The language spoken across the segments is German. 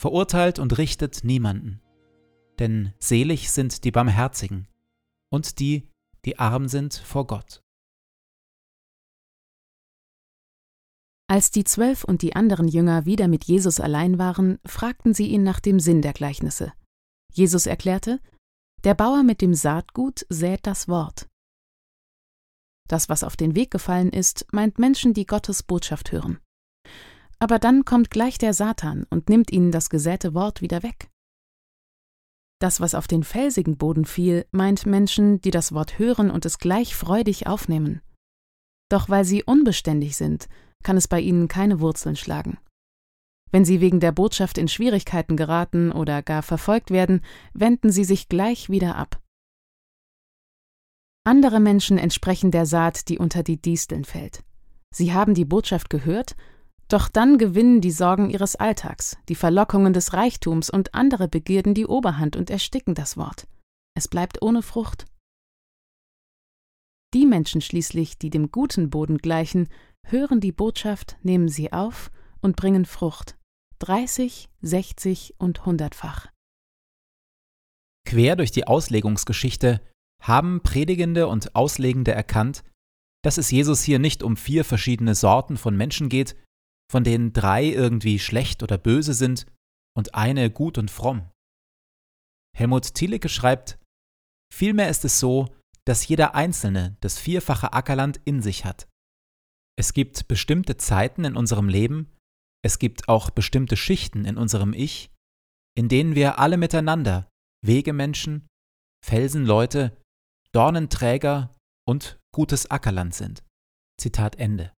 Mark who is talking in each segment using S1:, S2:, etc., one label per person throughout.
S1: verurteilt und richtet niemanden. Denn selig sind die Barmherzigen und die, die arm sind vor Gott.
S2: Als die Zwölf und die anderen Jünger wieder mit Jesus allein waren, fragten sie ihn nach dem Sinn der Gleichnisse. Jesus erklärte, der Bauer mit dem Saatgut sät das Wort. Das, was auf den Weg gefallen ist, meint Menschen, die Gottes Botschaft hören. Aber dann kommt gleich der Satan und nimmt ihnen das gesäte Wort wieder weg. Das, was auf den felsigen Boden fiel, meint Menschen, die das Wort hören und es gleich freudig aufnehmen. Doch weil sie unbeständig sind, kann es bei ihnen keine Wurzeln schlagen. Wenn sie wegen der Botschaft in Schwierigkeiten geraten oder gar verfolgt werden, wenden sie sich gleich wieder ab. Andere Menschen entsprechen der Saat, die unter die Disteln fällt. Sie haben die Botschaft gehört doch dann gewinnen die Sorgen ihres Alltags, die Verlockungen des Reichtums und andere Begierden die Oberhand und ersticken das Wort. Es bleibt ohne Frucht. Die Menschen schließlich, die dem guten Boden gleichen, hören die Botschaft, nehmen sie auf und bringen Frucht, dreißig, sechzig und hundertfach.
S1: Quer durch die Auslegungsgeschichte haben Predigende und Auslegende erkannt, dass es Jesus hier nicht um vier verschiedene Sorten von Menschen geht, von denen drei irgendwie schlecht oder böse sind und eine gut und fromm. Helmut Thielicke schreibt, vielmehr ist es so, dass jeder Einzelne das vierfache Ackerland in sich hat. Es gibt bestimmte Zeiten in unserem Leben, es gibt auch bestimmte Schichten in unserem Ich, in denen wir alle miteinander Wegemenschen, Felsenleute, Dornenträger und gutes Ackerland sind. Zitat Ende.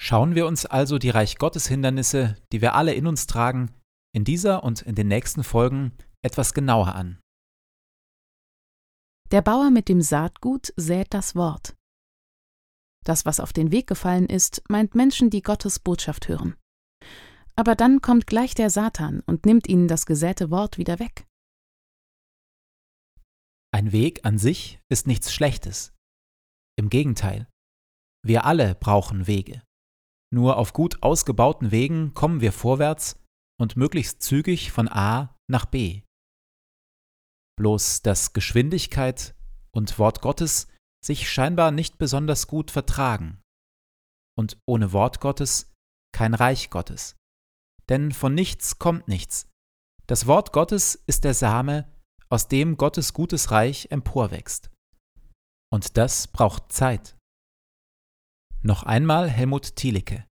S1: Schauen wir uns also die Reich Gottes Hindernisse, die wir alle in uns tragen, in dieser und in den nächsten Folgen etwas genauer an.
S2: Der Bauer mit dem Saatgut sät das Wort. Das, was auf den Weg gefallen ist, meint Menschen, die Gottes Botschaft hören. Aber dann kommt gleich der Satan und nimmt ihnen das gesäte Wort wieder weg.
S1: Ein Weg an sich ist nichts Schlechtes. Im Gegenteil, wir alle brauchen Wege. Nur auf gut ausgebauten Wegen kommen wir vorwärts und möglichst zügig von A nach B. Bloß dass Geschwindigkeit und Wort Gottes sich scheinbar nicht besonders gut vertragen. Und ohne Wort Gottes kein Reich Gottes. Denn von nichts kommt nichts. Das Wort Gottes ist der Same, aus dem Gottes gutes Reich emporwächst. Und das braucht Zeit. Noch einmal Helmut Thielicke.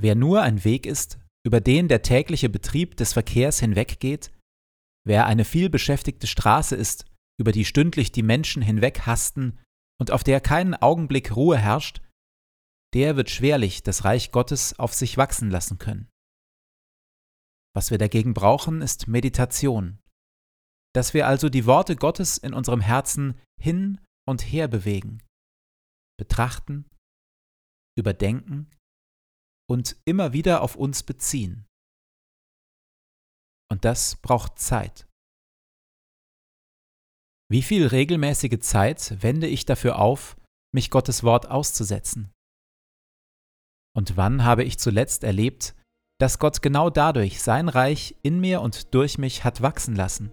S1: Wer nur ein Weg ist, über den der tägliche Betrieb des Verkehrs hinweggeht, wer eine vielbeschäftigte Straße ist, über die stündlich die Menschen hinweg hasten und auf der keinen Augenblick Ruhe herrscht, der wird schwerlich das Reich Gottes auf sich wachsen lassen können. Was wir dagegen brauchen, ist Meditation, dass wir also die Worte Gottes in unserem Herzen hin und her bewegen, betrachten, überdenken und immer wieder auf uns beziehen. Und das braucht Zeit. Wie viel regelmäßige Zeit wende ich dafür auf, mich Gottes Wort auszusetzen? Und wann habe ich zuletzt erlebt, dass Gott genau dadurch sein Reich in mir und durch mich hat wachsen lassen?